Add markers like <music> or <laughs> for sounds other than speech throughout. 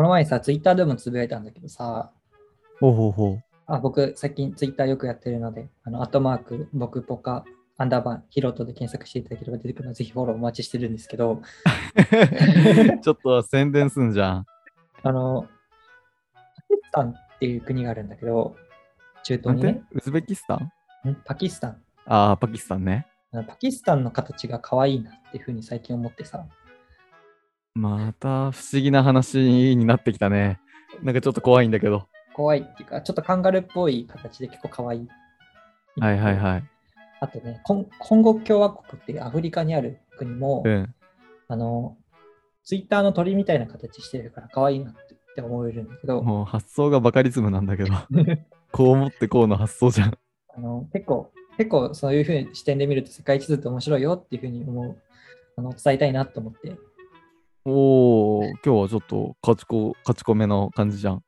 この前さ、ツイッターでもつぶやいたんだけどさ、ほうほうほう。あ僕、最近ツイッターよくやってるので、あの、アットマーク、僕ポカ、アンダーバー、ヒロトで検索していただければ出てくるので、ぜひフォローお待ちしてるんですけど、<laughs> ちょっと宣伝すんじゃん。あの、パキスタンっていう国があるんだけど、中東にね、ウズベキスタン？ん？パキスタン。ああ、パキスタンね。パキスタンの形が可愛いなっていうふうに最近思ってさ、また不思議な話になってきたね。なんかちょっと怖いんだけど。怖いっていうか、ちょっとカンガルーっぽい形で結構可愛い。はいはいはい。あとね、コンゴ共和国っていうアフリカにある国も、うん。あの、ツイッターの鳥みたいな形してるから可愛いなってって思えるんだけど、もう発想がバカリズムなんだけど。<laughs> こう思ってこうの発想じゃん。あの結構、結構そういうふうに視点で見ると世界地図って面白いよっていうふうに思う、あの伝えたいなと思って、おお、今日はちょっと勝ちこ勝ち込めの感じじゃん。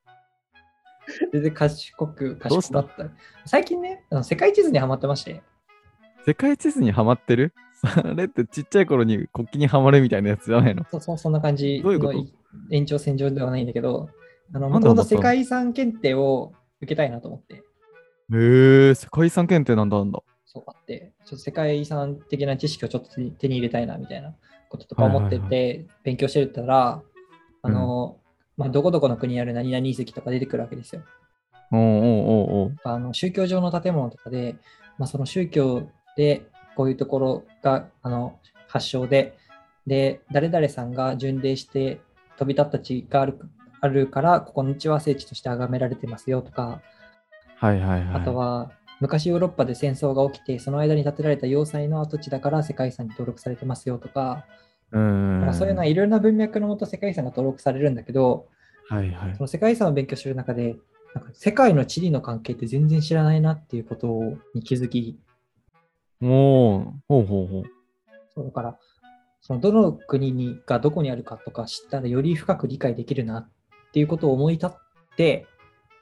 全然賢く、どうした。賢かった？最近ね、あの世界地図にはまってまして、世界地図にはまってる？<laughs> それってちっちゃい頃に国旗にはまるみたいなやつじゃないの？そそそんな感じどういうこと？の延長線上ではないんだけど、あの、なんでハマったのもともと世界遺産検定を受けたいなと思って、へえ、世界遺産検定なんだなんだ。そうあって、ちょっと世界遺産的な知識をちょっと手に手に入れたいなみたいなこととか思ってて、はい勉強してたら、あの、まあ、どこどこの国にある何々遺跡とか出てくるわけですよ。おうおうおうあの宗教上の建物とかで、まあ、その宗教でこういうところがあの発祥で、で、誰々さんが巡礼して飛び立った地があるあるから、ここの地は聖地として崇められてますよとか、はいはいはい。あとは、昔ヨーロッパで戦争が起きて、その間に建てられた要塞の跡地だから世界遺産に登録されてますよとか、うんそういうのはいろいろな文脈のもと世界遺産が登録されるんだけど、はいはいそ。の世界遺産を勉強する中で、なんか世界の地理の関係って全然知らないなっていうことに気づき、おお、ほうほうほう。そうだから、そのどの国にがどこにあるかとか知ったらより深く理解できるなっていうことを思い立って、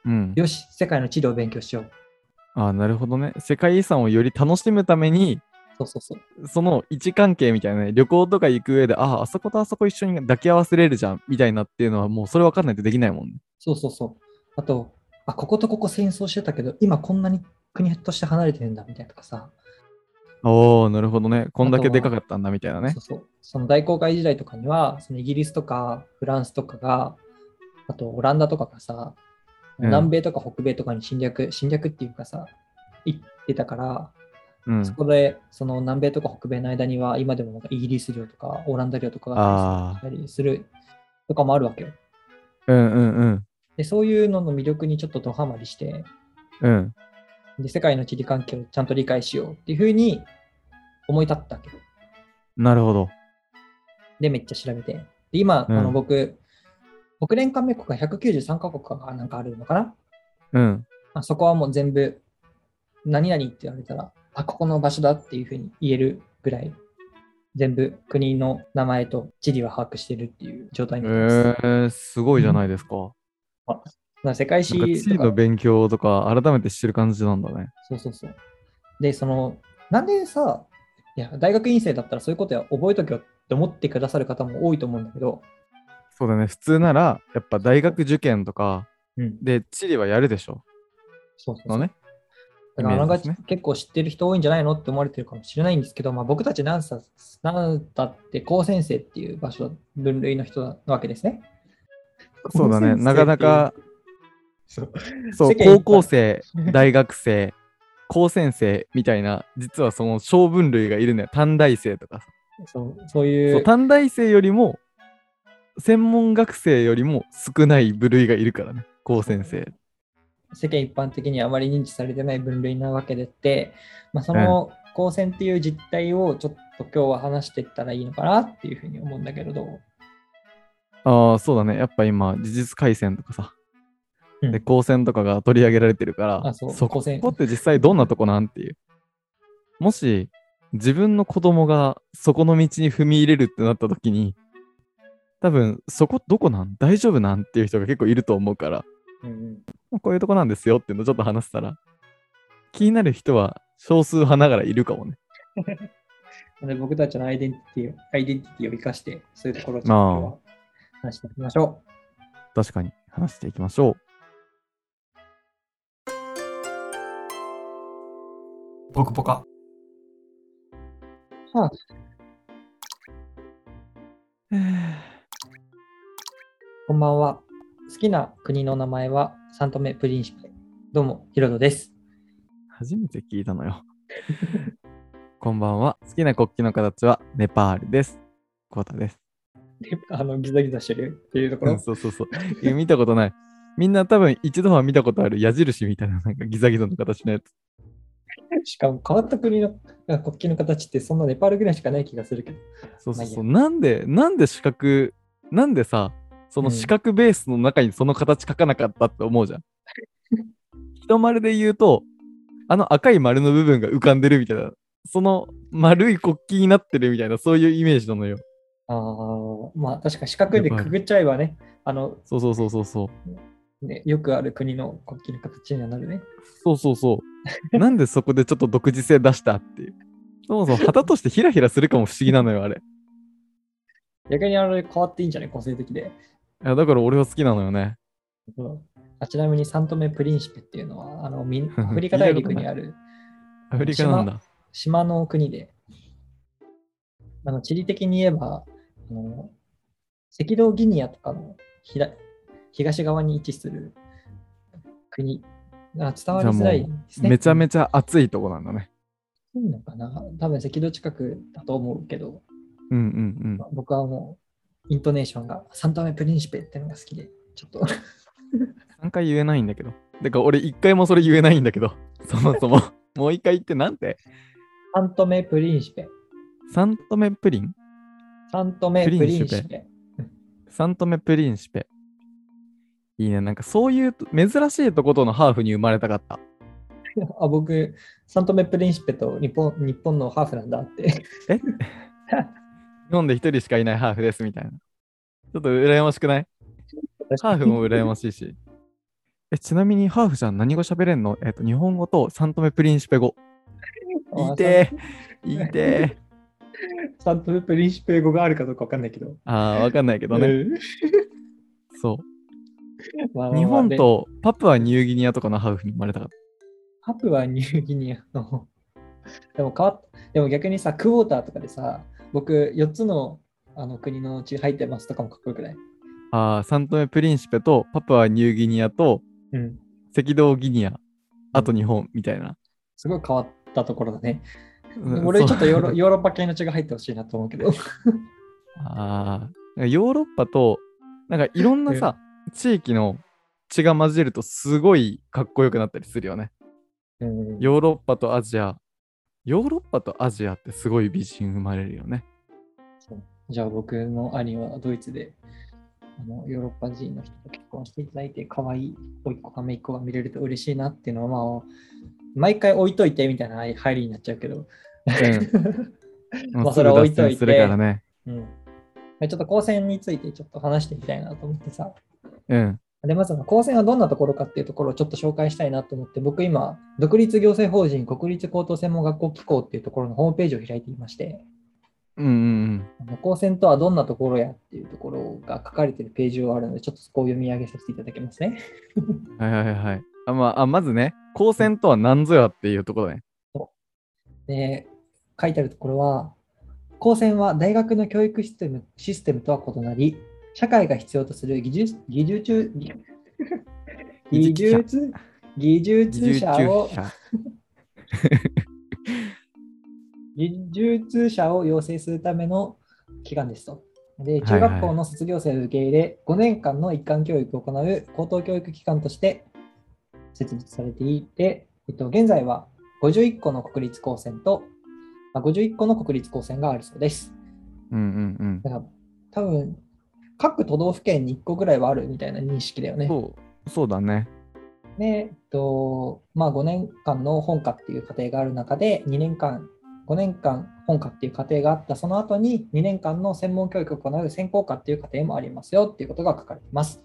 うん。よし、世界の地理を勉強しよう。ああ、なるほどね。世界遺産をより楽しむために、そうそうそう。その位置関係みたいなね、旅行とか行く上で、ああ、あそことあそこ一緒に抱き合わせれるじゃん、みたいなっていうのは、もうそれ分かんないとできないもんね。そうそうそう。あと、あ、こことここ戦争してたけど、今こんなに国として離れてるんだみたいなとかさ、おお、なるほどね。こんだけでかかったんだ、みたいなねそう。そう。その大航海時代とかには、そのイギリスとかフランスとかが、あとオランダとかがさ、うん南米とか北米とかに侵略、侵略っていうかさ、行ってたから、うんそ。こでその南米とか北米の間には、今でもなんかイギリス領とかオランダ領とかがああったりするとかもあるわけよ。うんうんうん。で、そういうのの魅力にちょっとドハマりして、うん。で世界の地理関係をちゃんと理解しようっていうふうに思い立ったわけど。なるほど。で、めっちゃ調べて。で今、うんあの僕、国連加盟国が193カ国がなんかあるのかな、うん。まあ、そこはもう全部、何々って言われたら、あ、ここの場所だっていうふうに言えるぐらい、全部国の名前と地理は把握してるっていう状態えになってます。ー、すごいじゃないですか。だから世界史地理の勉強とか、改めて知る感じなんだね。そうそうそう。で、その、なんでさ、いや、大学院生だったらそういうことや覚えとけよって思ってくださる方も多いと思うんだけど、そうだね。普通なら、やっぱ大学受験とかうん、で地理はやるでしょ？そうそうそうのね。だからあながね結構知ってる人多いんじゃないのって思われてるかもしれないんですけど、まあ、僕たちナンサナンタって高専生っていう場所、分類の人なわけですね。そうだね。なかなか、そう高校生、大学生、高専生みたいな、実はその小分類がいるのよ。短大生とかさ。そうそういそうう短大生よりも、専門学生よりも少ない部類がいるからね。高専生。世間一般的にあまり認知されてない分類なわけでって、まあ、その高専っていう実態をちょっと今日は話していったらいいのかなっていうふうに思うんだけれど、ああ、そうだね。やっぱ今、事実回線とかさ、うんで、高専とかが取り上げられてるから、あそうそこって実際どんなとこなんていう。もし、自分の子供がそこの道に踏み入れるってなった時に、多分、そこどこなん？大丈夫なん？っていう人が結構いると思うから、うんまあこういうとこなんですよっていうのをちょっと話したら、気になる人は少数派ながらいるかもね。<laughs> 僕たちのアイデンティティをアイデンティティを生かして、そういうところをちょっと話していきましょう。確かに話していきましょポクポカ。はあ、う。<sighs> こんばんは。好きな国の名前はサントメ・プリンシペ。どうも、ヒロトです。初めて聞いたのよ。<laughs> こんばんは。好きな国旗の形はネパールです。コータです。で <laughs> あの、ギザギザしてるっていうところ？うんそうそうそう。見たことない。みんな多分一度は見たことある矢印みたいななんかギザギザの形のやつ。しかも変わった国の国旗の形ってそんなネパールぐらいしかない気がするけど。そうそうそう。まなんで、なんで四角、なんでさ、その四角ベースの中にその形書かなかったって思うじゃん。<laughs> 人丸で言うと、あの赤い丸の部分が浮かんでるみたいな、その丸い国旗になってるみたいな、そういうイメージなのよ。ああ、まあ確か四角でくぐっちゃえばね、あの、そうそうそうそうそう。ね、よくある国の国旗の形にはなるね。そうそうそう。なんでそこでちょっと独自性出したっていう。そもそも旗としてヒラヒラするかも不思議なのよ、あれ。逆にあれ変わっていいんじゃない？個性的で。いやだから俺は好きなのよね。あちなみにサントメ・プリンシペっていうのは、あのみアフリカ大陸にあるアフリカなんだ。島の国で、あの地理的に言えば、あの赤道ギニアとかのひら東側に位置する国が伝わりづらいですね。めちゃめちゃ暑いとこなんだね。いいのかな多分赤道近くだと思うけど、うんうんまあ僕はもうイントネーションがサントメ・プリンシペっていうのが好きで、ちょっとうん。3回言えないんだけど。てか俺1回もそれ言えないんだけど。そもそも。<laughs> もう1回言ってなんて？サントメ・プリンシペ。サントメプリン？サントメ・プリンシペ。サントメプリンシペ。いいね。なんかそういう珍しいとことのハーフに生まれたかった。<laughs> あ僕、サントメ・プリンシペと日本日本のハーフなんだって。え？日 <laughs> 本で1人しかいないハーフですみたいな。ちょっと羨ましくない？ハーフも羨ましいし。え、ちなみにハーフじゃん何語喋れんの？えっ、と、日本語とサントメプリンシペ語。言いてー。言いてー。サントメ・プリンシペ語があるかどうかわかんないけど。ああ、わかんないけどね。うんそまあまあまあう。日本でとパプアニューギニアとかのハーフに生まれたかっパプアニューギニアの。でも変わっでも逆にさ、クォーターとかでさ、僕4つのあの国のうち入ってますとかもかっこよくない？た。ああ、サントメプリンシペとパプアニューギニアとうん。赤道ギニア、あと日本みたいな。すごい変わったところだね。うん俺ちょっとヨーロ <laughs> ヨーロッパ系の血が入ってほしいなと思うけど。ああ、ヨーロッパと、なんかいろんなさ、地域の血が混じるとすごいかっこよくなったりするよね。うんヨーロッパとアジア。ヨーロッパとアジアってすごい美人生まれるよね。そうじゃあ僕の兄はドイツであのヨーロッパ人の人と結婚していただいて、可愛い甥っ子か姪っ子が見れると嬉しいなっていうのは、まあ、毎回置いといてみたいな入りになっちゃうけど。うん。<laughs> まあそれは置いといてするからね。うんちょっと高専についてちょっと話してみたいなと思ってさ。うん。で、まずは高専はどんなところかっていうところをちょっと紹介したいなと思って、僕今、独立行政法人国立高等専門学校機構っていうところのホームページを開いていまして、うんうんあの高専とはどんなところやっていうところが書かれているページがあるので、ちょっとそこを読み上げさせていただきますね。うん。はいはいはい。あまあ、あまずね、高専とは何ぞやっていうところね。で、書いてあるところは、高専は大学の教育システムシステムとは異なり、社会が必要とする技術、技術、技技術、技術者を、技術者を養成するための機関ですと。で、中学校の卒業生を受け入れ、5年間の一貫教育を行う高等教育機関として設立されていて、えっと、現在は51個の国立高専と、あ51個の国立高専があるそうです。うんうんうん。だから多分、各都道府県に1個ぐらいはあるみたいな認識だよね。そう、そうだね。で、えっと、まあ5年間の本科っていう過程がある中で、2年間、5年間本科っていう過程があったその後に2年間の専門教育を行う専攻科っていう過程もありますよっていうことが書かれています。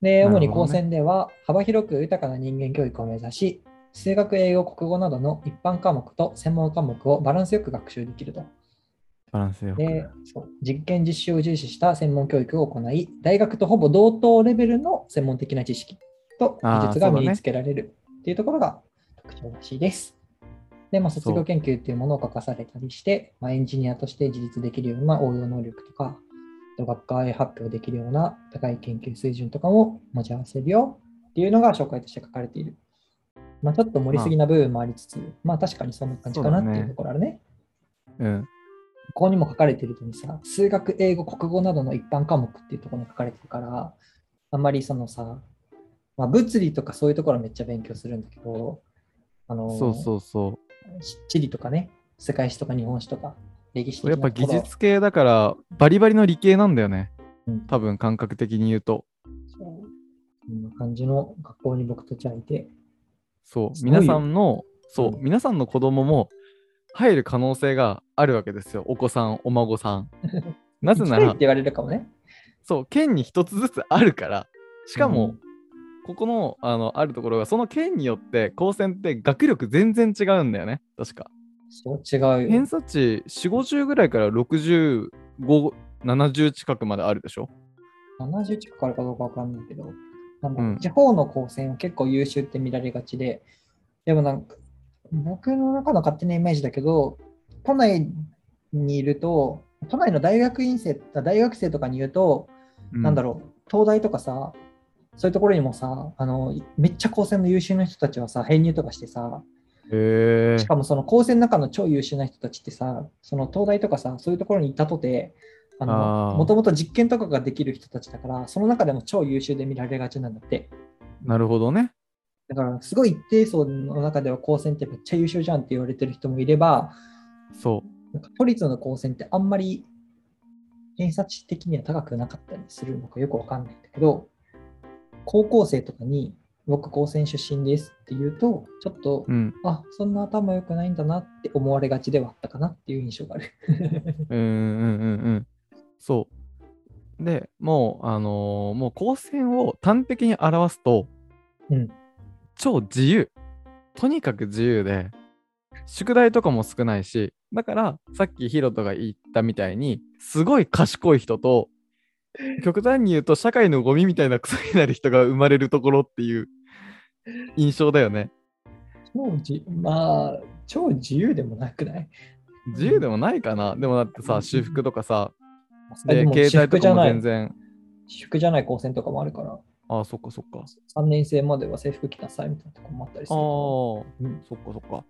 で、主に高専では幅広く豊かな人間教育を目指し、数学、英語、国語などの一般科目と専門科目をバランスよく学習できると。バランスよく。でそう実験実習を重視した専門教育を行い、大学とほぼ同等レベルの専門的な知識と技術が身につけられるっていうところが特徴らしいです。で、まあ、卒業研究っていうものを書かされたりして、まあ、エンジニアとして自立できるような応用能力とか、学会発表できるような高い研究水準とかも持ち合わせるよっていうのが紹介として書かれている。まあ、ちょっと盛りすぎな部分もありつつ、まあ確かにそんな感じかなっていうところあるね。うん。ここにも書かれているとおりさ、数学、英語、国語などの一般科目っていうところに書かれてるから、あんまりそのさ、まあ、物理とかそういうところはめっちゃ勉強するんだけど、あのそうそうそ地理とかね、世界史とか日本史とか歴史う。やっぱ技術系だから、バリバリの理系なんだよね。うん多分感覚的に言うと。そうこんな感じの学校に僕たちはいて、そう。皆さんの、そう、うん皆さんの子供も入る可能性があるわけですよ。お子さん、お孫さん。<laughs> なぜならって、言われるかもね。そう、県に一つずつあるから、しかも、うんここのあのあるところが、その県によって高専って学力全然違うんだよね、確か。そう違うよ偏。差値4、50ぐらいから65、70近くまであるでしょ70近くあるかどうかわかんないけど、地方の高専は結構優秀って見られがちで、でもなんか、僕の中の勝手なイメージだけど、都内にいると、都内の大学院生、大学生とかに言うと、なんだろろう、東大とかさ、そういうところにもさ、あのめっちゃ高専の優秀な人たちはさ、編入とかしてさ、し。かもその高専の中の超優秀な人たちってさ、その東大とかさ、そういうところにいたとて、もともと実験とかができる人たちだから、その中でも超優秀で見られがちなんだって。なるほどね。だから、すごい一定層の中では高専ってめっちゃ優秀じゃんって言われてる人もいれば、そなんか都立の高専ってあんまり偏差値的には高くなかったりするのかよくわかんないんだけど、高校生とかに僕高専出身ですって言うと、ちょっと、う。うん。あ、そんな頭良くないんだなって思われがちではあったかなっていう印象がある。<laughs> うんうんうんうん。そう。でもう、あのーもう高専を端的に表すと、うん。超自由。とにかく自由で、宿題とかも少ないし、だからさっきヒロトが言ったみたいに、すごい賢い人と、極端に言うと社会のゴミみたいなクソになる人が生まれるところっていう印象だよね。超自まあ、超自由でもなくない？自由でもないかな。でもだってさ、私服とかさ、で、携帯とかも全然。私服じゃない高専とかもあるから、ああ、そっかそっか。3年生までは制服着なさいみたいなとこもあったりすああるから。、そっかそっか。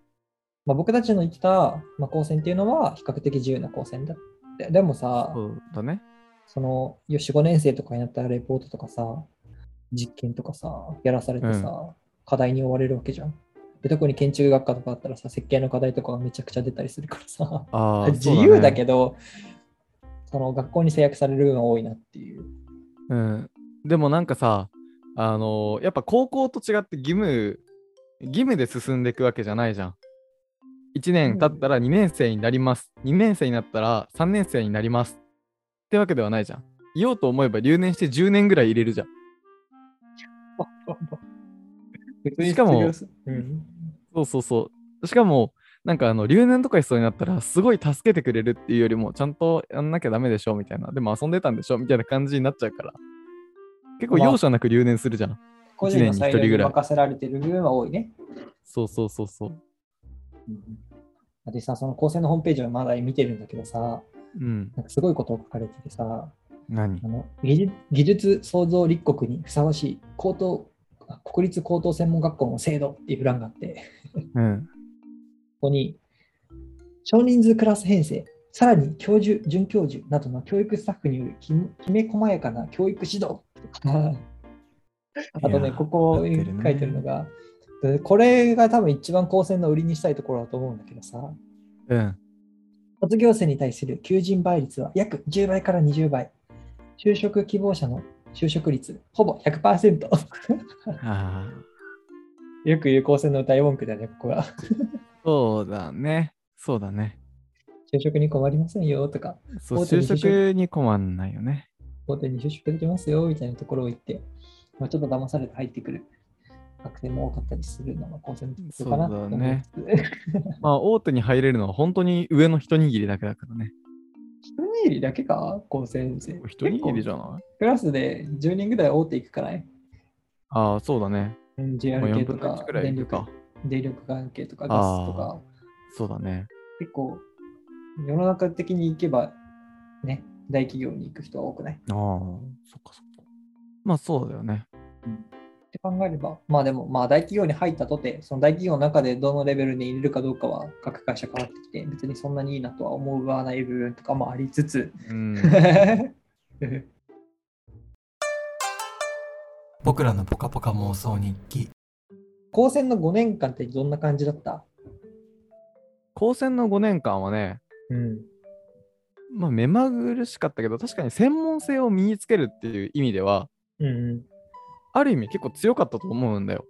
まあ、僕たちの言ってた、まあ、高専っていうのは比較的自由な高専だって。でもさ、そうだね。その4、5年生とかになったらレポートとかさ、実験とかさ、やらされてさ、課題に追われるわけじゃん。で特に建築学科とかだったらさ、設計の課題とかがめちゃくちゃ出たりするからさ、ああ、<laughs> 自由だけど。ど、その学校に制約される部分が多いなっていう。うん。でもなんかさ、あのーやっぱ高校と違って義務、義務で進んでいくわけじゃないじゃん。1年経ったら2年生になります。2年生になったら3年生になります。ってわけではないじゃん。いようと思えば留年して10年ぐらい入れるじゃん。<laughs> しかもうん、そうそうそう。しかも、なんかあの留年とかしそうになったら、すごい助けてくれるっていうよりも、ちゃんとやんなきゃダメでしょみたいな。でも遊んでたんでしょみたいな感じになっちゃうから。結構まあ容赦なく留年するじゃん。個人の一裁量に年に一人ぐらい任せられてる部分は多いね。そうそうそうそう。でさ、その高専のホームページはまだ見てるんだけどさ、うん。なんかすごいことが書かれててさ、何？あの技術創造立国にふさわしい高等あ国立高等専門学校の制度っていう欄があって、こうん。こに少人数クラス編成、さらに教授、准教授などの教育スタッフによるききめ細やかな教育指導 <laughs> あとね、ここに書いてるのが、でこれが多分一番高専の売りにしたいところだと思うんだけどさ、うん。卒業生に対する求人倍率は約10倍から20倍。就職希望者の就職率、ほぼ100%。ああ。よく言う高専の歌い文句だね、ここは。そうだね。そうだね。就職に困りませんよとか、そう、就職に困んないよね。大手に就職できますよみたいなところを言って、まあ、ちょっと騙されて入ってくる学生も多かったりするのが高専の特徴かなと思いつつ <laughs> まあ、大手に入れるのは本当に上の一握りだけだからね。握りだけか高専生。一握りじゃゃない？クラスで10人ぐらい大手いくかないああ、そうだね。?JR 系4と分の1か電力。電力関係とかガスとか、そうだね。結構世の中的に行けばね、大企業に行く人は多くない？ああ、そっかそっか。まあそうだよね。って考えれば、まあでも、まあ大企業に入ったとて、その大企業の中でどのレベルに入れるかどうかは各会社変わってきて、別にそんなにいいなとは思わない部分とかもありつつ、うん。僕らのポカポカ妄想日記。高専の5年間ってどんな感じだった？高専の5年間はね、うん。まあ目まぐるしかったけど、確かに専門性を身につけるっていう意味では、うんうん。ある意味結構強かったと思うんだよ。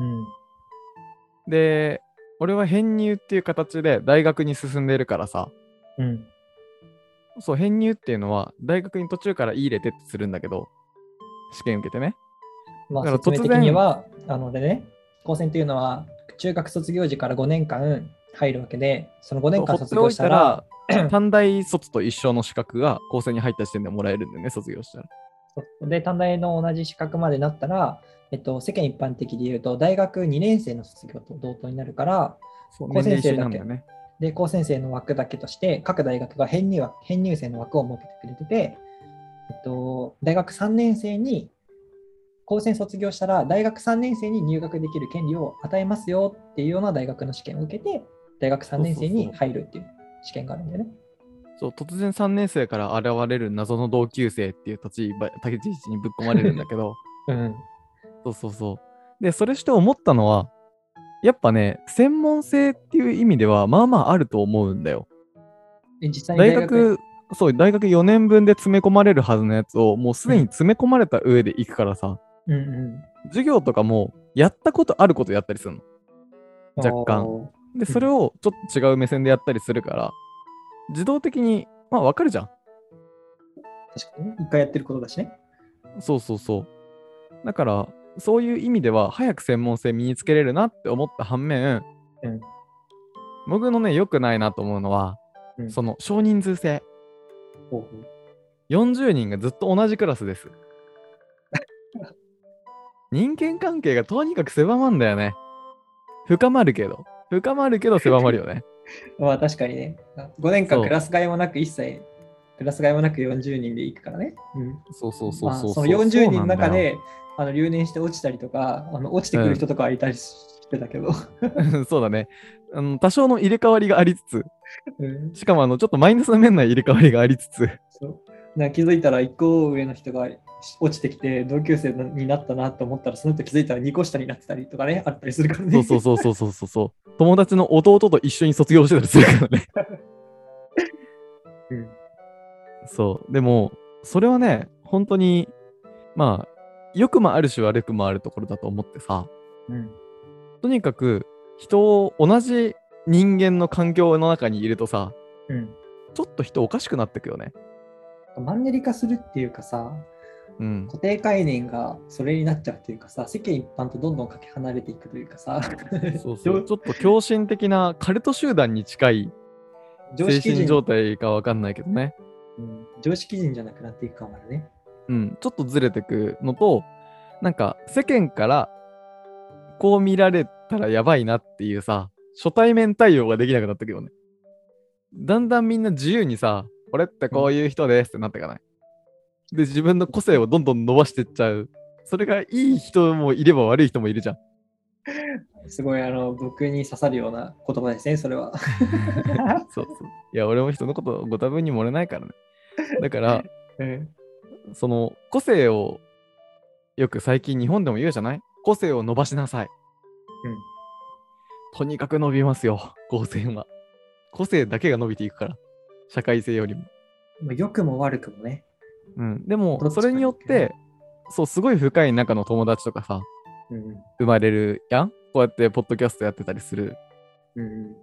うん。で、俺は編入っていう形で大学に進んでるからさ、うん。そう、編入っていうのは大学に途中からいい入れてってするんだけど、試験受けてね。まあ、だから説明的には、あのでね、高専っていうのは、中学卒業時から5年間入るわけで、その5年間卒業したら、<clears throat> 短大卒と一緒の資格が高専に入った時点でもらえるんだよね、卒業したら。そうで、短大の同じ資格までなったら、えっと、世間一般的で言うと、大学2年生の卒業と同等になるから、そう高専生だけね。で、高専生の枠だけとして、各大学が編入枠編入生の枠を設けてくれてて、えっと、大学3年生に、高専卒業したら、大学3年生に入学できる権利を与えますよっていうような大学の試験を受けて、大学3年生に入るっていう試験があるんだよね。そう突然3年生から現れる謎の同級生っていう立ち位置にぶっ込まれるんだけど、<laughs> うん。そうそうそう。で、それして思ったのは、やっぱね、専門性っていう意味では、まあまああると思うんだよ。で実際に大学、そう、大学4年分で詰め込まれるはずのやつを、もうすでに詰め込まれた上で行くからさ、うんう授業とかも、やったことあることやったりするの。ん。若干。で、それをちょっと違う目線でやったりするから、自動的に、まあわかるじゃん。確かにね。一回やってることだしね。そうそうそう。だから、そういう意味では、早く専門性身につけれるなって思った反面、うん僕のね、良くないなと思うのは、うんその少人数制。ほうほう40人がずっと同じクラスです。<laughs> 人間関係がとにかく狭まんだよね。深まるけど。深まるけど狭まるよね。<laughs> まあ確かにね。5年間クラス替えもなく一切、クラス替えもなく40人で行くからね。うん。そうそうそうそうまあ、その40人の中であの留年して落ちたりとか、あの落ちてくる人とかはいたりしてたけど、<laughs> そうだね。あの多少の入れ替わりがありつつ、うん、しかもあのちょっとマイナスな面な入れ替わりがありつつ、そうな気づいたら1個上の人が落ちてきて同級生になったなと思ったら、その人気づいたら2個下になってたりとかね、あったりするからね。そうそうそうそうそうそうそう。友達の弟と一緒に卒業してたりするからね。うんそう。でも、それはね、本当に、まあ、良くもあるし悪くもあるところだと思ってさ、うんとにかく人を同じ人間の環境の中にいるとさ、うんちょっと人おかしくなってくよね。マンネリ化するっていうかさ、うん。固定概念がそれになっちゃうっていうかさ、世間一般とどんどんかけ離れていくというかさ、そうそう。<laughs> ちょっと狂信的なカルト集団に近い精神状態かわかんないけどね。うん常識人じゃなくなっていくかもね。うん、ちょっとずれてくのと、なんか世間からこう見られたらやばいなっていうさ、初対面対応ができなくなってくよね。だんだんみんな自由にさ、俺ってこういう人ですってなってかない。で、自分の個性をどんどん伸ばしてっちゃう。それがいい人もいれば悪い人もいるじゃん。すごいあの僕に刺さるような言葉ですね、それは。<laughs> そうそう。いや、俺も人のことご多分に漏れないからね。だから、う <laughs> んその個性をよく最近日本でも言うじゃない？個性を伸ばしなさい。うんとにかく伸びますよ、高専は。個性だけが伸びていくから。社会性よりも。まあ良くも悪くもね。うん。でもそれによって、そう、すごい深い仲の友達とかさ、うん生まれるやん？こうやってポッドキャストやってたりする。うん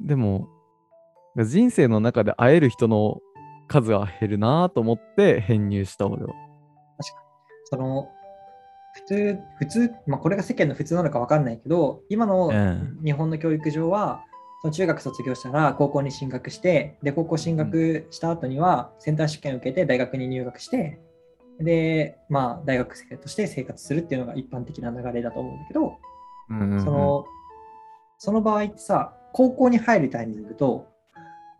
でも、人生の中で会える人の数は減るなと思って編入した俺は。その普通、普通、まあ、これが世間の普通なのか分かんないけど、今のうん日本の教育上は、その中学卒業したら高校に進学して、で、高校進学した後にはセンター試験を受けて大学に入学して、で、まあ、大学生として生活するっていうのが一般的な流れだと思うんだけど、うんうんうん。その、その場合ってさ、高校に入るタイミングと、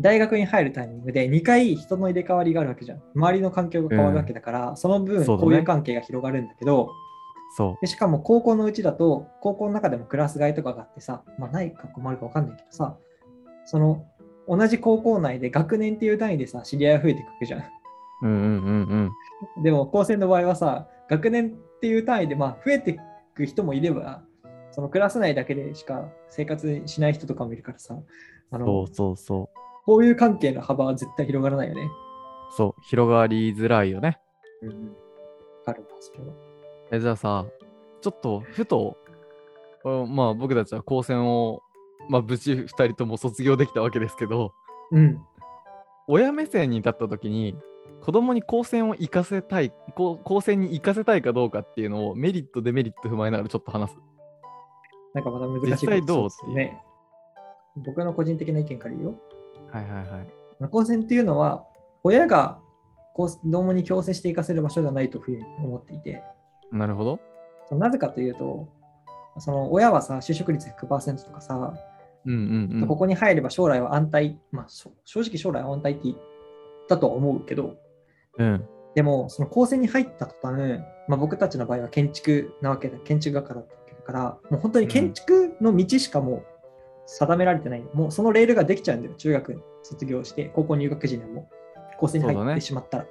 大学に入るタイミングで2回人の入れ替わりがあるわけじゃん。周りの環境が変わるわけだから、その分そうだね。交友関係が広がるんだけど、そでしかも高校のうちだと、高校の中でもクラス替えとかがあってさ、まあないか困るか分かんないけどさ、その同じ高校内で学年っていう単位でさ、知り合いが増えていくじゃん。う。うんうんうんうん。でも高専の場合はさ、学年っていう単位でまあ増えていく人もいれば、そのクラス内だけでしか生活しない人とかもいるからさ、あのそうそうそう。こういう関係の幅は絶対広がらないよね。そう、広がりづらいよね。うん。わかるわ、それは。え、じゃあさ、ちょっとふと、あまあ僕たちは高専を、まあ無事2人とも卒業できたわけですけど、うん。親目線に立った時に、子供に高専を行かせたい、高高専に行かせたいかどうかっていうのをメリット、デメリット踏まえながらちょっと話す。なんかまた難しいですね。僕の個人的な意見から言うよ。はいはいはい。なるほど。なぜかというと、その親はさ、就職率100%とかさ、うんうんうん。ここに入れば将来は安泰、まあ、正直将来は安泰って言ったとは思うけど、うん。でも、その高専に入った途端、まあ、僕たちの場合は建築なわけだ、建築学科だったわけだから、もう本当に建築の道しかもう定められてない、もうそのレールができちゃうんだよ、中学卒業して、高校入学時にはもう高専に入ってしまったら。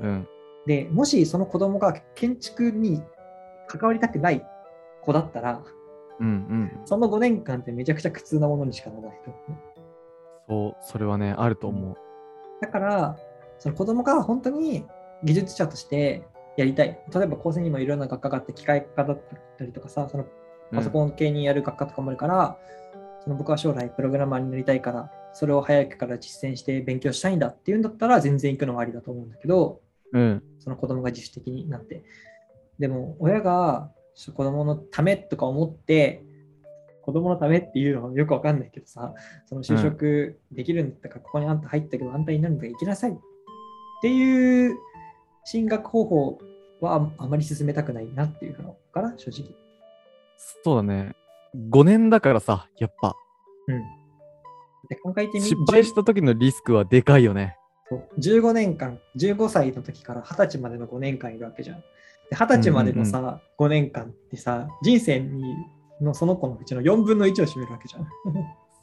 うん。で、もしその子供が建築に関わりたくない子だったら、うんうん。その5年間ってめちゃくちゃ苦痛なものにしかならないと。そう、それはね、あると思う。だから、その子供が本当に技術者としてやりたい。例えば高専にもいろんな学科があって、機械科だったりとかさ、そのパソコン系にやる学科とかもあるから、その僕は将来プログラマーになりたいから、それを早くから実践して勉強したいんだっていうんだったら全然行くのはありだと思うんだけど、うん。その子供が自主的になって。でも、親が子供のためとか思って、子供のためっていうのはよくわかんないけどさ、その就職できるんだったから、ここにあんた入ったけど、あんたになるんだから行きなさいっていう進学方法はああまり進めたくないなっていうのかな、正直。そうだね。5年だからさ、やっぱ。うん。で考えてみ失敗した時のリスクはでかいよね。そう15年間、15歳の時から20歳までの5年間いるわけじゃん。で20歳までのさ、5年間ってさ、人生にのその子のうちの4分の1を占めるわけじゃん。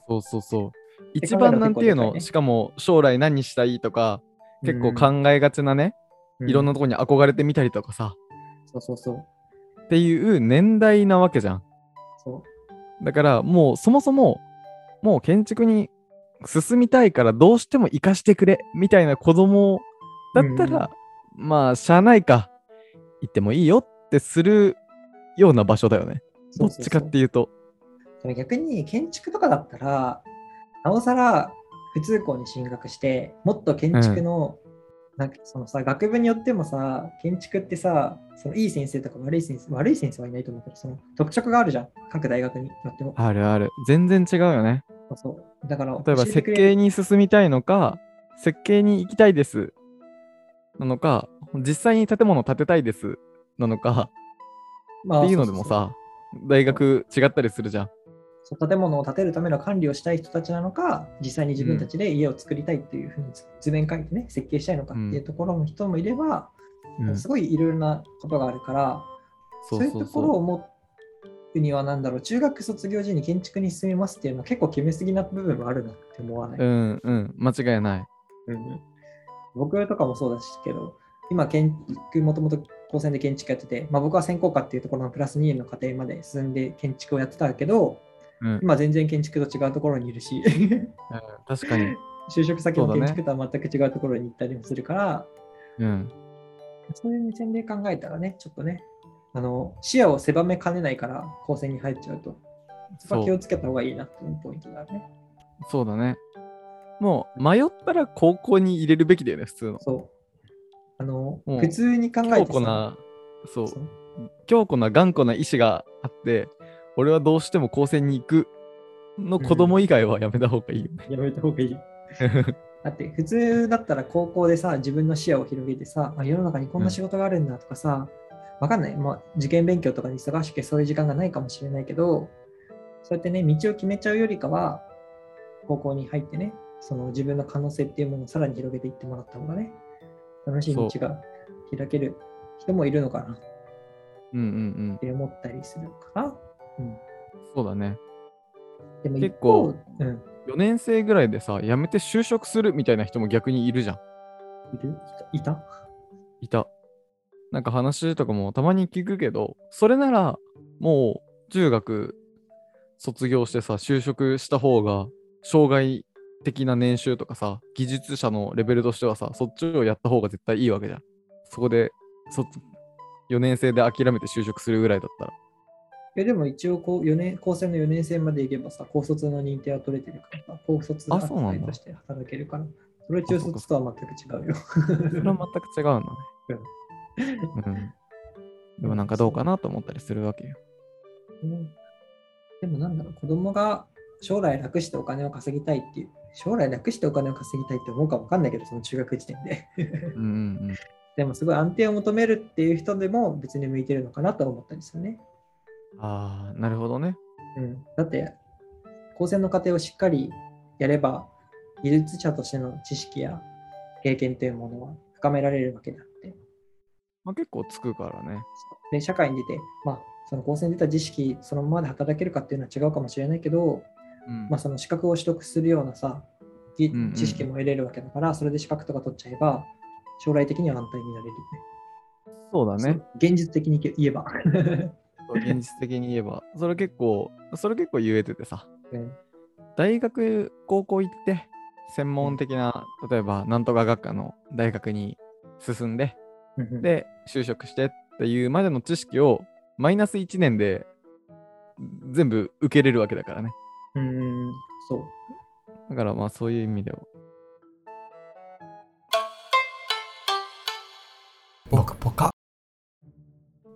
そうそうそう。<laughs> て一番なんていうの、しかも将来何したいとか、結構考えがちなね、うんいろんなとこに憧れてみたりとかさ、そうそうそう。っていう年代なわけじゃん。そだからもうそもそも、もう建築に進みたいからどうしても生かしてくれみたいな子供だったら、まあ、しゃあないか、行ってもいいよってするような場所だよね。う。どっちかっていうと。逆に建築とかだったら、なおさら普通校に進学して、もっと建築の、なんかそのさ、学部によってもさ、建築ってさ、そのいい先生とか悪い先生、悪い先生はいないと思うけど、その特色があるじゃん。各大学によっても。あるある。全然違うよね。そう。だから、例えば設計に進みたいのか、設計に行きたいです。なのか、実際に建物を建てたいです。なのか。まっていうのでもさ、大学違ったりするじゃん。そう建物を建てるための管理をしたい人たちなのか、実際に自分たちで家を作りたいっていうふうに図面書いてね、設計したいのかっていうところの人もいれば、うん。すごいいろいろなことがあるから、そそういうところを思うには、なんだろう、中学卒業時に建築に進みますっていうのは結構決めすぎな部分もあるなって思わない？うんうん、間違いない。うん僕とかもそうだしけど、今、建築、もともと高専で建築やってて、まあ、僕は専攻科っていうところのプラス2年の過程まで進んで建築をやってたけど、うん、今全然建築と違うところにいるし、うん確かに。<laughs> 就職先もそうだね建築とは全く違うところに行ったりもするから、うん。そういう目線で考えたらね、ちょっとね、あの視野を狭めかねないから、高専に入っちゃうと、そこは気をつけた方がいいなっていうポイントだね。そうだね。もう迷ったら高校に入れるべきだよね、普通の。そう。あの、普通に考え強てさ固な、そう強固な頑固な意志があって、俺はどうしても高専に行くの子供以外はやめた方がいいよね。やめた方がいい。<laughs> だって普通だったら高校でさ、自分の視野を広げてさ、あ世の中にこんな仕事があるんだとかさ、わかんない。まあ、受験勉強とかに忙しくてそういう時間がないかもしれないけど、そうやってね、道を決めちゃうよりかは、高校に入ってね、その自分の可能性っていうものをさらに広げていってもらった方がね、楽しい道が開ける人もいるのかなっうんうんうん。て思ったりするかな。うん。そうだね。でも結構うん。4年生ぐらいでさ、辞めて就職するみたいな人も逆にいるじゃん。いる？いた？いた？いた。なんか話とかもたまに聞くけど、それならもう中学卒業してさ、就職した方が、障害的な年収とかさ、技術者のレベルとしてはさ、そっちをやった方が絶対いいわけじゃん。そこで卒4年生で諦めて就職するぐらいだったら。えでも一応こう4年、高専の4年生まで行けばさ、高卒の認定は取れてるからさ、高卒あそうなんだとして働けるから、それ中卒とは全く違うよ。<laughs> それは全く違うんだね。うん。でもなんかどうかなと思ったりするわけよ。うんでもなんだろう、子供が将来楽してお金を稼ぎたいっていう、将来楽してお金を稼ぎたいって思うかわかんないけど、その中学時点で。うんうんうん。<laughs> でもすごい安定を求めるっていう人でも別に向いてるのかなと思ったりするね。ああ、なるほどね。うん、だって、高専の過程をしっかりやれば、技術者としての知識や経験というものは深められるわけであって、まあ、結構つくからね。で社会に出て、まあ、その高専で出た知識そのままで働けるかっていうのは違うかもしれないけど、うんまあ、その資格を取得するようなさ、知識も得れるわけだから、それで資格とか取っちゃえば、将来的には安泰になれるよね。そうだね。現実的に言えば。<laughs> 現実的に言えば、それ結構、それ結構言えててさ、うん大学、高校行って、専門的な、例えば、なんとか学科の大学に進んで、で、就職してっていうまでの知識を、マイナス1年で全部受けれるわけだからね。うん、そう。だからまあそういう意味では。ポカポカ。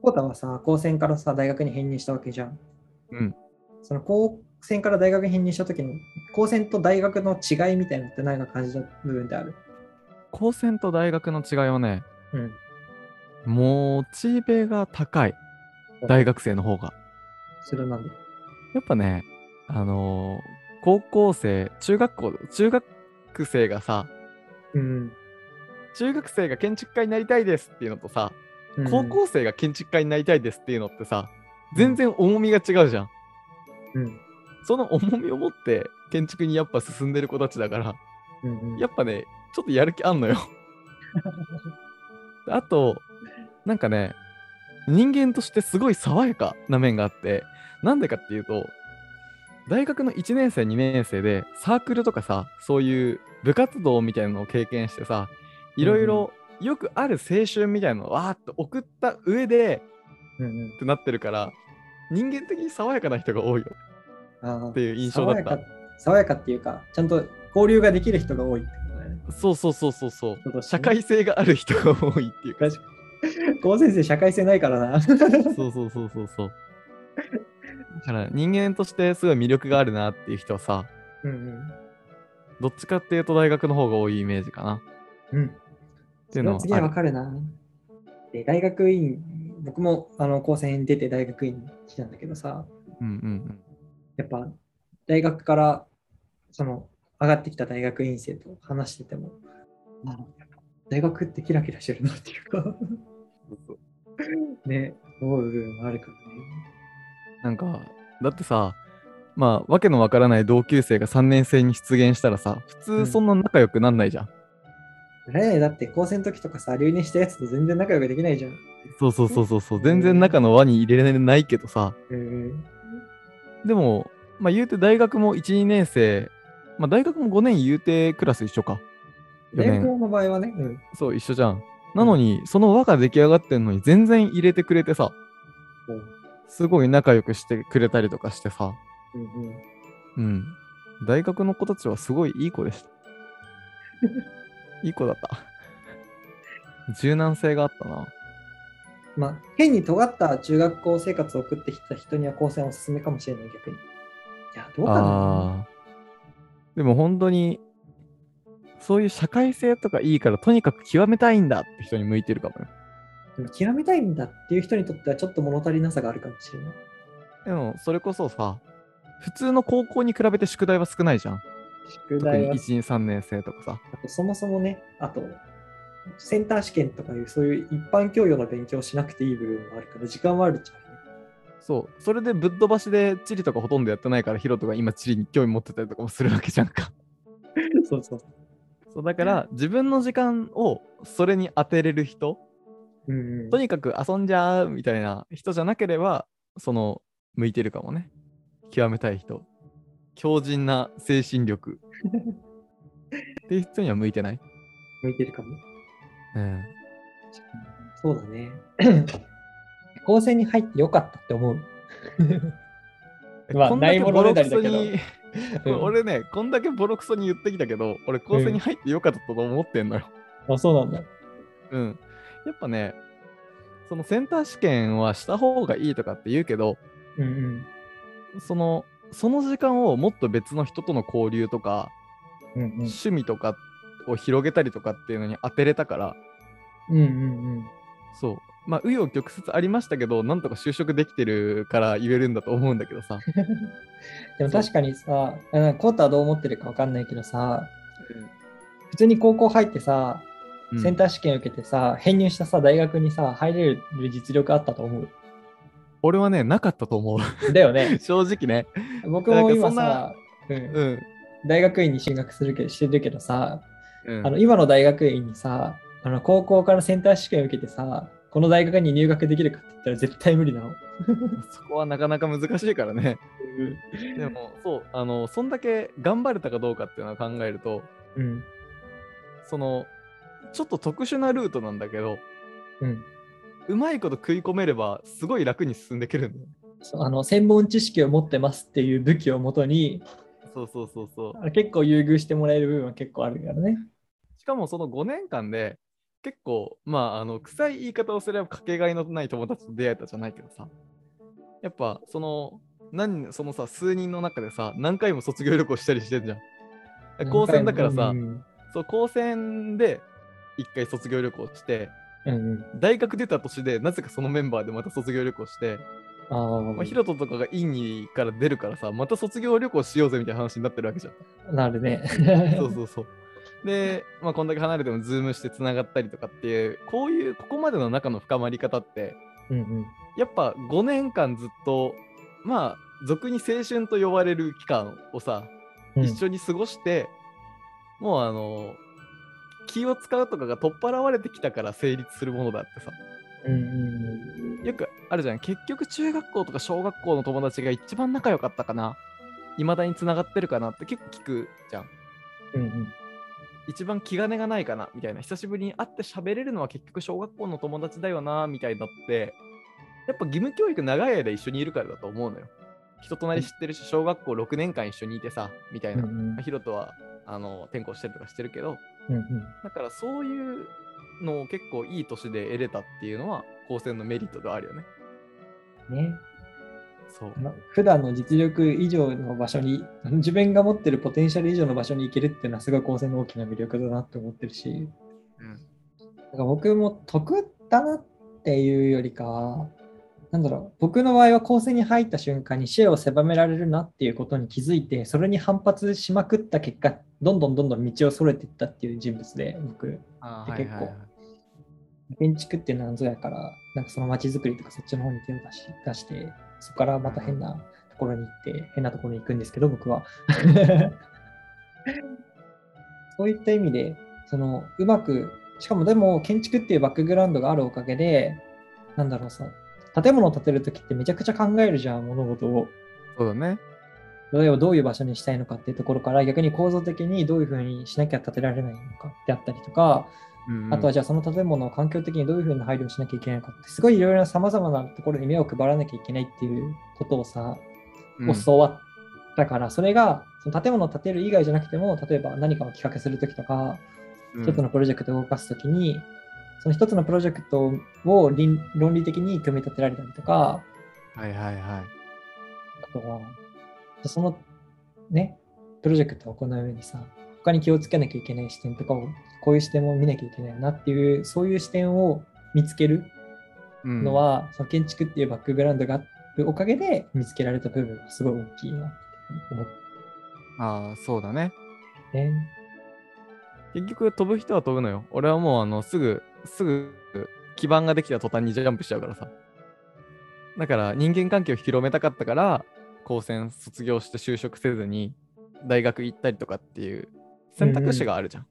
コータはさ、高専からさ、大学に編入したわけじゃん。うん。その高専から大学に編入したときに、高専と大学の違いみたいなのって何か感じた部分である？高専と大学の違いはね、うん。モチベが高い。大学生の方が。それはなんでやっぱね、あのー高校生、中学校、中学生がさ、うん。中学生が建築家になりたいですっていうのとさ、高校生が建築家になりたいですっていうのってさ、全然重みが違うじゃん。うん。その重みを持って建築にやっぱ進んでる子たちだから、うんうん。やっぱね、ちょっとやる気あんのよ。<laughs> あと、なんかね、人間としてすごい爽やかな面があって、なんでかっていうと、大学の1年生、2年生でサークルとかさ、そういう部活動みたいなのを経験してさ、いろいろよくある青春みたいなのをわーっと送った上でうんうんってなってるから、人間的に爽やかな人が多いよっていう印象だった爽やか。爽やかっていうか、ちゃんと交流ができる人が多いってことだよね。そうそうそうそうそう社会性がある人が多いっていうか。<laughs> 高先生、社会性ないからな。<laughs> そうそうそうそうそう。だから人間としてすごい魅力があるなっていう人はさ、うんどっちかっていうと大学の方が多いイメージかな。うん。うん。っていうのは次はわかるな。で、大学院、僕もあの高専出て大学院に来たんだけどさ、うんうんやっぱ大学からその上がってきた大学院生と話してても、大学ってキラキラしてるなっていうか、<laughs> ね、思う部分もあるからね。なんか、だってさ、まあ、わけのわからない同級生が3年生に出現したらさ、普うん通そんな仲良くなんないじゃん。ねだって高専の時とかさ、留年したやつと全然仲良くできないじゃん。そうそうそうそうそう、全然仲の輪に入れられないけどさ、うん。でも、まあ言うて大学も1、2年生、まあ大学も5年言うてクラス一緒か。4大学年。の場合はね、うん。そう、一緒じゃん。なのに、その輪が出来上がってんのに全然入れてくれてさ、うんすごい仲良くしてくれたりとかしてさ、うん。大学の子たちはすごいいい子でした。いい子だった。柔軟性があったな。まあ、変に尖った中学校生活を送ってきた人には高専おすすめかもしれない、逆に。や、どうかな。でも本当に、そういう社会性とかいいから、とにかく極めたいんだって人に向いてるかもよ。でも極めたいんだっていう人にとってはちょっと物足りなさがあるかもしれない。でも、それこそさ、普通の高校に比べて宿題は少ないじゃん。特に宿題は1、2、3年生とかさ。あとそもそもね、あと、センター試験とかいうそういう一般教養の勉強をしなくていい部分もあるから、時間はあるっちゃあるね。そう。それでぶっ飛ばしで地理とかほとんどやってないから、ヒロトが今地理に興味持ってたりとかもするわけじゃんか。<laughs> そうそう。そうだから、自分の時間をそれに当てれる人、うんうんとにかく遊んじゃうみたいな人じゃなければ、その、向いてるかもね。極めたい人。強靭な精神力。<laughs> っていう人には向いてない。向いてるかも。うん。そうだね。<coughs> 高専に入ってよかったって思う。まあないものねだりに、うん <laughs> 俺ね、こんだけボロクソに言ってきたけど、俺、高専に入ってよかったと思ってんのよ。あ、そうなんだ。うん。やっぱね、そのセンター試験はした方がいいとかって言うけど、うんその、その時間をもっと別の人との交流とか、うん。うん趣味とかを広げたりとかっていうのに当てれたから、うん。うんうんそう。まあ、紆余曲折ありましたけど、なんとか就職できてるから言えるんだと思うんだけどさ。<laughs> でも確かにさ、うんコータはどう思ってるかわかんないけどさ、普通に高校入ってさ、うんセンター試験受けてさ、編入したさ、大学にさ、入れる実力あったと思う。俺はね、なかったと思う。だよね。<laughs> 正直ね。僕も今さ、うんうん。大学院に進学するけどしてるけどさ、うんあの今の大学院にさ、あの高校からセンター試験受けてさ、この大学に入学できるかって言ったら絶対無理なの。<laughs> そこはなかなか難しいからね。でも、そう、あの、そんだけ頑張れたかどうかっていうのを考えると、うん。その、ちょっと特殊なルートなんだけど、うん。うまいこと食い込めれば、すごい楽に進んでくるんだよ。あの専門知識を持ってますっていう武器をもとにそうそうそうそう。あ結構優遇してもらえる部分は結構あるからね。しかもその5年間で、結構、まあ、あの、臭い言い方をすればかけがいのない友達と出会えたじゃないけどさ、やっぱ、その、何、そのさ、数人の中でさ、何回も卒業旅行したりしてんじゃん。高専だからさ、うんそう、高専で一回卒業旅行して、うんうん、大学出た年で、なぜかそのメンバーでまた卒業旅行して、あーまあ、ヒロトとかが院にから出るからさ、また卒業旅行しようぜみたいな話になってるわけじゃん。なるね。そうそうそう。で、まあ、こんだけ離れても、ズームしてつながったりとかっていう、こういう、ここまでの仲の深まり方って、うんうんやっぱ5年間ずっと、まあ、俗に青春と呼ばれる期間をさ、うん一緒に過ごして、もうあの、気を使うとかが取っ払われてきたから成立するものだってさ、うんうんよくあるじゃん。結局中学校とか小学校の友達が一番仲良かったかな。未だに繋がってるかなって結構聞くじゃん。うんうん一番気兼ねがないかなみたいな。久しぶりに会って喋れるのは結局小学校の友達だよなみたいになって、やっぱ義務教育長い間一緒にいるからだと思うのよ。人となり知ってるし、小学校6年間一緒にいてさ、みたいな。うんヒロトはあの転校したりとかしてるけど、うんうんだからそういうのを結構いい年で得れたっていうのは、高専のメリットではあるよね。ね、そう。普段の実力以上の場所に自分が持ってるポテンシャル以上の場所に行けるっていうのはすごい高専の大きな魅力だなって思ってるし。うん。だから僕も得だなっていうよりかはなんだろう僕の場合は高専に入った瞬間に視野を狭められるなっていうことに気づいてそれに反発しまくった結果どんどんどんどん道をそれていったっていう人物で僕。あで結構建築ってなんぞやからなんかその街づくりとかそっちの方に手を出し出してそこからまた変なところに行って変なところに行くんですけど僕は <laughs> そういった意味でそのうまくしかもでも建築っていうバックグラウンドがあるおかげでなんだろうさ建物を建てるときってめちゃくちゃ考えるじゃん物事をそうだね。例えばどういう場所にしたいのかっていうところから逆に構造的にどういうふうにしなきゃ建てられないのかであったりとかあとはじゃあその建物を環境的にどういうふうな配慮をしなきゃいけないのかって、すごいいろいろな様々なところに目を配らなきゃいけないっていうことをさ、うん。教わったから、それがその建物を建てる以外じゃなくても、例えば何かを企画するときとか、うん。一つのプロジェクトを動かすときに、その一つのプロジェクトを倫論理的に組み立てられたりとか、はいはいはい。あとは、そのね、プロジェクトを行う上にさ、他に気をつけなきゃいけない視点とかを、こういう視点も見なきゃいけないよなっていう、そういう視点を見つけるうんのは、その建築っていうバックグラウンドがあるおかげで見つけられた部分がすごい大きいなって思っああ、そうだね。てね。結局飛ぶ人は飛ぶのよ。俺はもうあのすぐ、すぐ基盤ができた途端にジャンプしちゃうからさ。だから人間関係を広めたかったから、高専卒業して就職せずに大学行ったりとかっていう選択肢があるじゃん。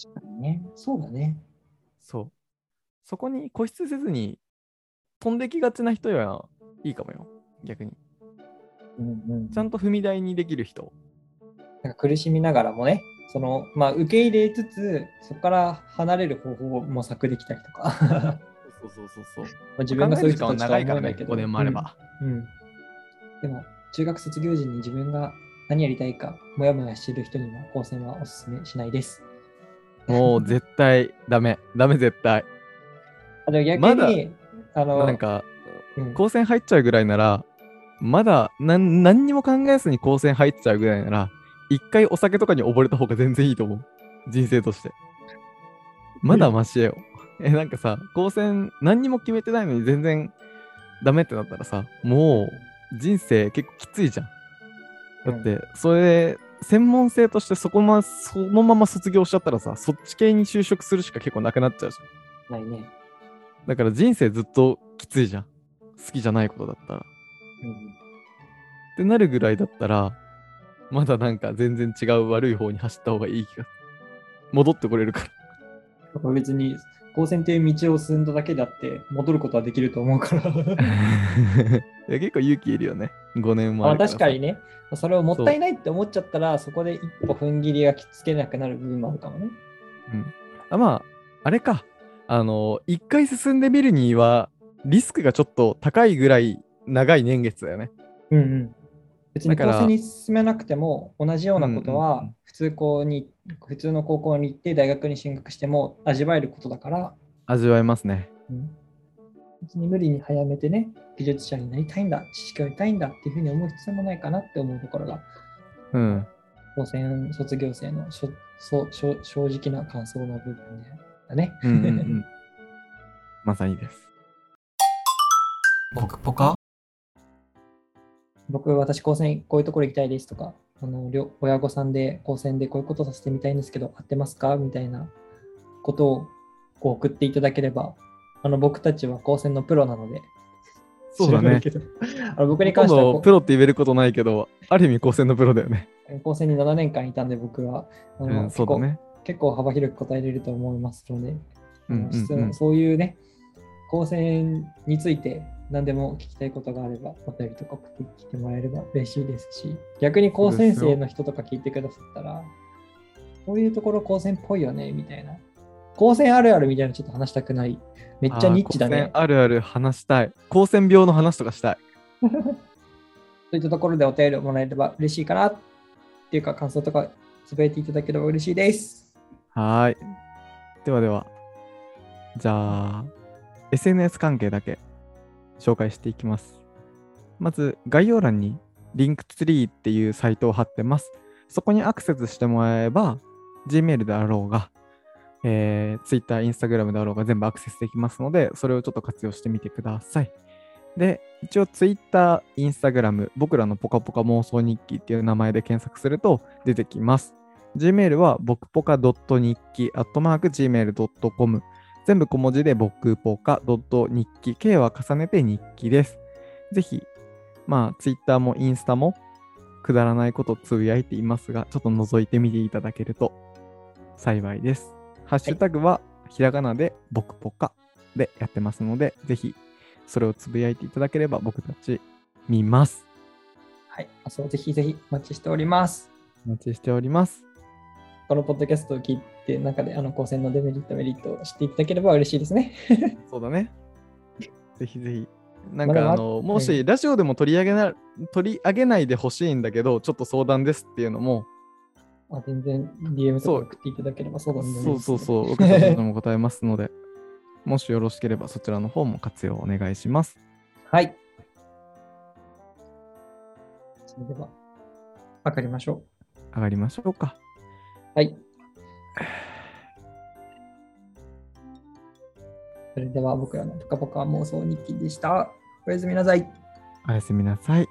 確かにね。そうだね。そう。そこに固執せずに飛んできがちな人はいいかもよ。逆に。うんうん、ちゃんと踏み台にできる人。なんか苦しみながらもね、その、まあ、受け入れつつ、そこから離れる方法を模索できたりとか。そうそうそうそう。<laughs> 自分がそういう人は長いからね、たちとは思えないけど5年もあれば。うん。うんでも、中学卒業時に自分が何やりたいか、もやもやしている人には、高専はおすすめしないです。もう絶対ダメ。ダメ絶対。あでも逆に、まだあの、なんか、うん高専入っちゃうぐらいなら、まだ何何にも考えずに高専入っちゃうぐらいなら、一回お酒とかに溺れた方が全然いいと思う。人生として。まだマシよ。え、なんかさ、高専何にも決めてないのに全然ダメってなったらさ、もう人生結構きついじゃん。だって、それ、専門性としてそこま、そのまま卒業しちゃったらさ、そっち系に就職するしか結構なくなっちゃうじゃん。ないね。だから人生ずっときついじゃん。好きじゃないことだったら。っうんてなるぐらいだったら、まだなんか全然違う悪い方に走った方がいい気が。戻ってこれるから別に、高専という道を進んだだけであって、戻ることはできると思うから。<laughs> 結構勇気いるよね。5年もあ確かにね、それをもったいないって思っちゃったら、そこで一歩踏ん切りがきつけなくなる部分もあるかもね。うん。あまあ、あれか。あの、一回進んでみるには、リスクがちょっと高いぐらい長い年月だよね。うんうん。別にだから高専に進めなくても同じようなことうんうんうはん普通校に、普通の高校に行って大学に進学しても味わえることだから、味わえますね。うん別に無理に早めてね、技術者になりたいんだ、知識を得たいんだっていうふうに思う必要もないかなって思うところが、うん。高専卒業生のしょそ正直な感想の部分だね。うんうんうん。<laughs> まさにです。ぽかぽか僕、私、高専こういうところ行きたいですとか、あの両親御さんで高専でこういうことさせてみたいんですけど、合ってますか？みたいなことをこう送っていただければ、あの僕たちは高専のプロなので、そうだね。あの僕に今関してはプロって言えることないけど、ある意味高専のプロだよね。う高専に7年間いたんで、僕は。あの、うん、そうだね。結構幅広く答えれると思いますので、あうんううん。そういうね、高専について何でも聞きたいことがあれば、お便りとか送ってきてもらえれば嬉しいですし、逆に高専生の人とか聞いてくださったら、こういうところ高専っぽいよね、みたいな。高専あるあるみたいなのちょっと話したくない。めっちゃニッチだねあるある話したい。高専病の話とかしたい。<laughs> そういったところでお便りをもらえれば嬉しいかなっていうか、感想とかつぶやいていただければ嬉しいです。はーい。ではでは、じゃあ、SNS 関係だけ紹介していきます。まず、概要欄にリンクツリーっていうサイトを貼ってます。そこにアクセスしてもらえば、Gmail であろうが、えー、Twitter、Instagram であろうが全部アクセスできますので、それをちょっと活用してみてください。で、一応 Twitter、Instagram、僕らのポカポカ妄想日記っていう名前で検索すると出てきます。Gmail は僕ポカ日記アットマーク gmail.com 全部小文字で僕ポカ日記 K は重ねて日記です。ぜひ、まあ Twitter もインスタもくだらないことつぶやいていますが、ちょっと覗いてみていただけると幸いです。ハッシュタグはひらがなで僕ポカでやってますので、ぜひそれをつぶやいていただければ僕たち見ます。はい。あそうぜひぜひお待ちしております。お待ちしております。このポッドキャストを聞いて、中であの高専のデメリット、メリットを知っていただければ嬉しいですね。そうだね。ぜひぜひ。なんかあの、もはしラジオでも取り上げな取り上げないでほしいんだけど、ちょっと相談ですっていうのも、あ全然 DM とか送っていただければそうだね。そうそうそう、僕たちも答えますので、<laughs> もしよろしければそちらの方も活用お願いします。はい。それでは、上がりましょ上がりましょうか。はい。それでは僕らのぽかぽか妄想日記でした。おやすみなさい。おやすみなさい。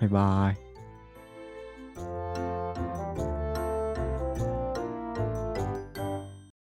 バイバイ。